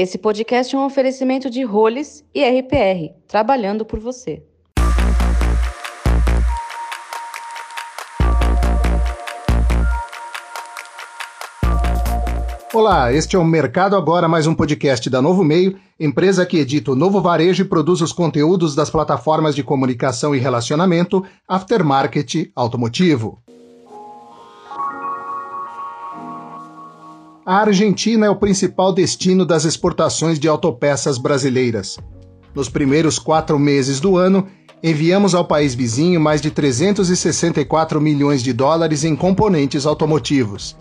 Esse podcast é um oferecimento de Roles e RPR, trabalhando por você. Olá, este é o Mercado Agora, mais um podcast da Novo Meio, empresa que edita o novo varejo e produz os conteúdos das plataformas de comunicação e relacionamento Aftermarket Automotivo. A Argentina é o principal destino das exportações de autopeças brasileiras. Nos primeiros quatro meses do ano, enviamos ao país vizinho mais de 364 milhões de dólares em componentes automotivos.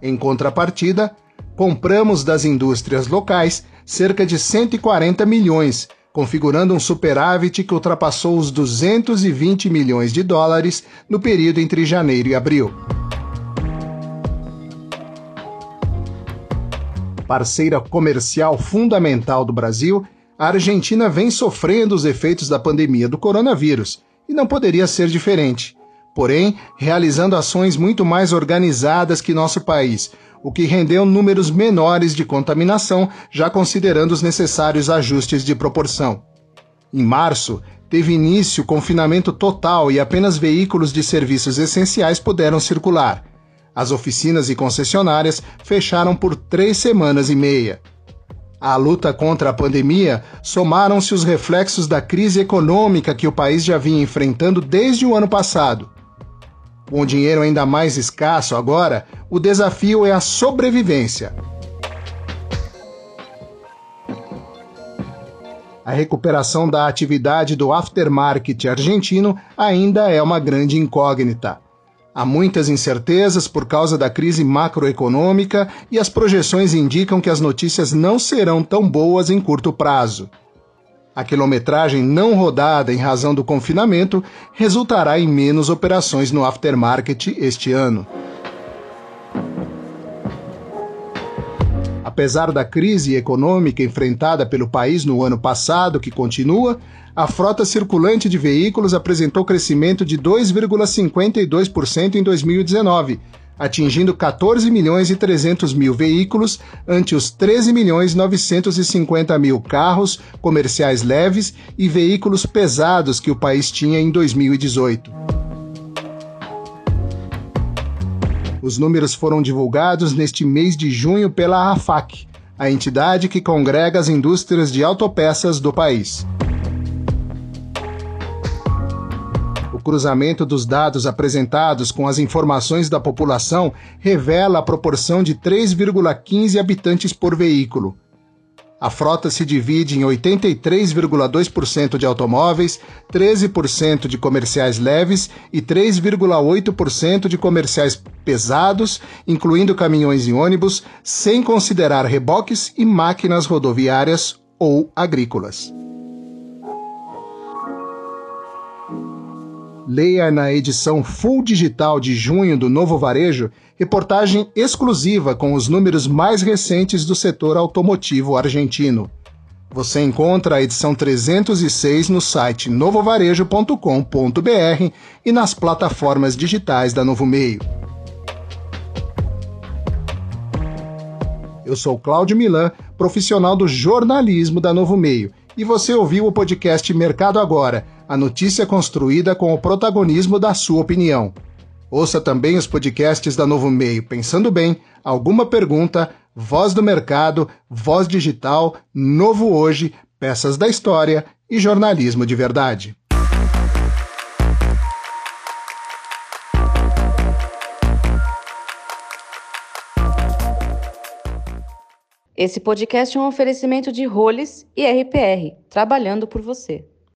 Em contrapartida, compramos das indústrias locais cerca de 140 milhões, configurando um superávit que ultrapassou os 220 milhões de dólares no período entre janeiro e abril. Parceira comercial fundamental do Brasil, a Argentina vem sofrendo os efeitos da pandemia do coronavírus e não poderia ser diferente. Porém, realizando ações muito mais organizadas que nosso país, o que rendeu números menores de contaminação, já considerando os necessários ajustes de proporção. Em março, teve início confinamento total e apenas veículos de serviços essenciais puderam circular. As oficinas e concessionárias fecharam por três semanas e meia. À luta contra a pandemia, somaram-se os reflexos da crise econômica que o país já vinha enfrentando desde o ano passado. Com o dinheiro ainda mais escasso agora, o desafio é a sobrevivência. A recuperação da atividade do aftermarket argentino ainda é uma grande incógnita. Há muitas incertezas por causa da crise macroeconômica e as projeções indicam que as notícias não serão tão boas em curto prazo. A quilometragem não rodada em razão do confinamento resultará em menos operações no aftermarket este ano. Apesar da crise econômica enfrentada pelo país no ano passado, que continua, a frota circulante de veículos apresentou crescimento de 2,52% em 2019, atingindo 14 milhões e 300 mil veículos ante os 13 milhões 950 mil carros comerciais leves e veículos pesados que o país tinha em 2018. Os números foram divulgados neste mês de junho pela AFAC, a entidade que congrega as indústrias de autopeças do país. cruzamento dos dados apresentados com as informações da população revela a proporção de 3,15 habitantes por veículo. A frota se divide em 83,2% de automóveis, 13% de comerciais leves e 3,8% de comerciais pesados, incluindo caminhões e ônibus, sem considerar reboques e máquinas rodoviárias ou agrícolas. Leia na edição full digital de junho do Novo Varejo reportagem exclusiva com os números mais recentes do setor automotivo argentino. Você encontra a edição 306 no site novovarejo.com.br e nas plataformas digitais da Novo Meio. Eu sou Cláudio Milan, profissional do jornalismo da Novo Meio, e você ouviu o podcast Mercado Agora a notícia construída com o protagonismo da sua opinião. Ouça também os podcasts da Novo Meio Pensando Bem, Alguma Pergunta, Voz do Mercado, Voz Digital, Novo Hoje, Peças da História e Jornalismo de Verdade. Esse podcast é um oferecimento de Roles e RPR, trabalhando por você.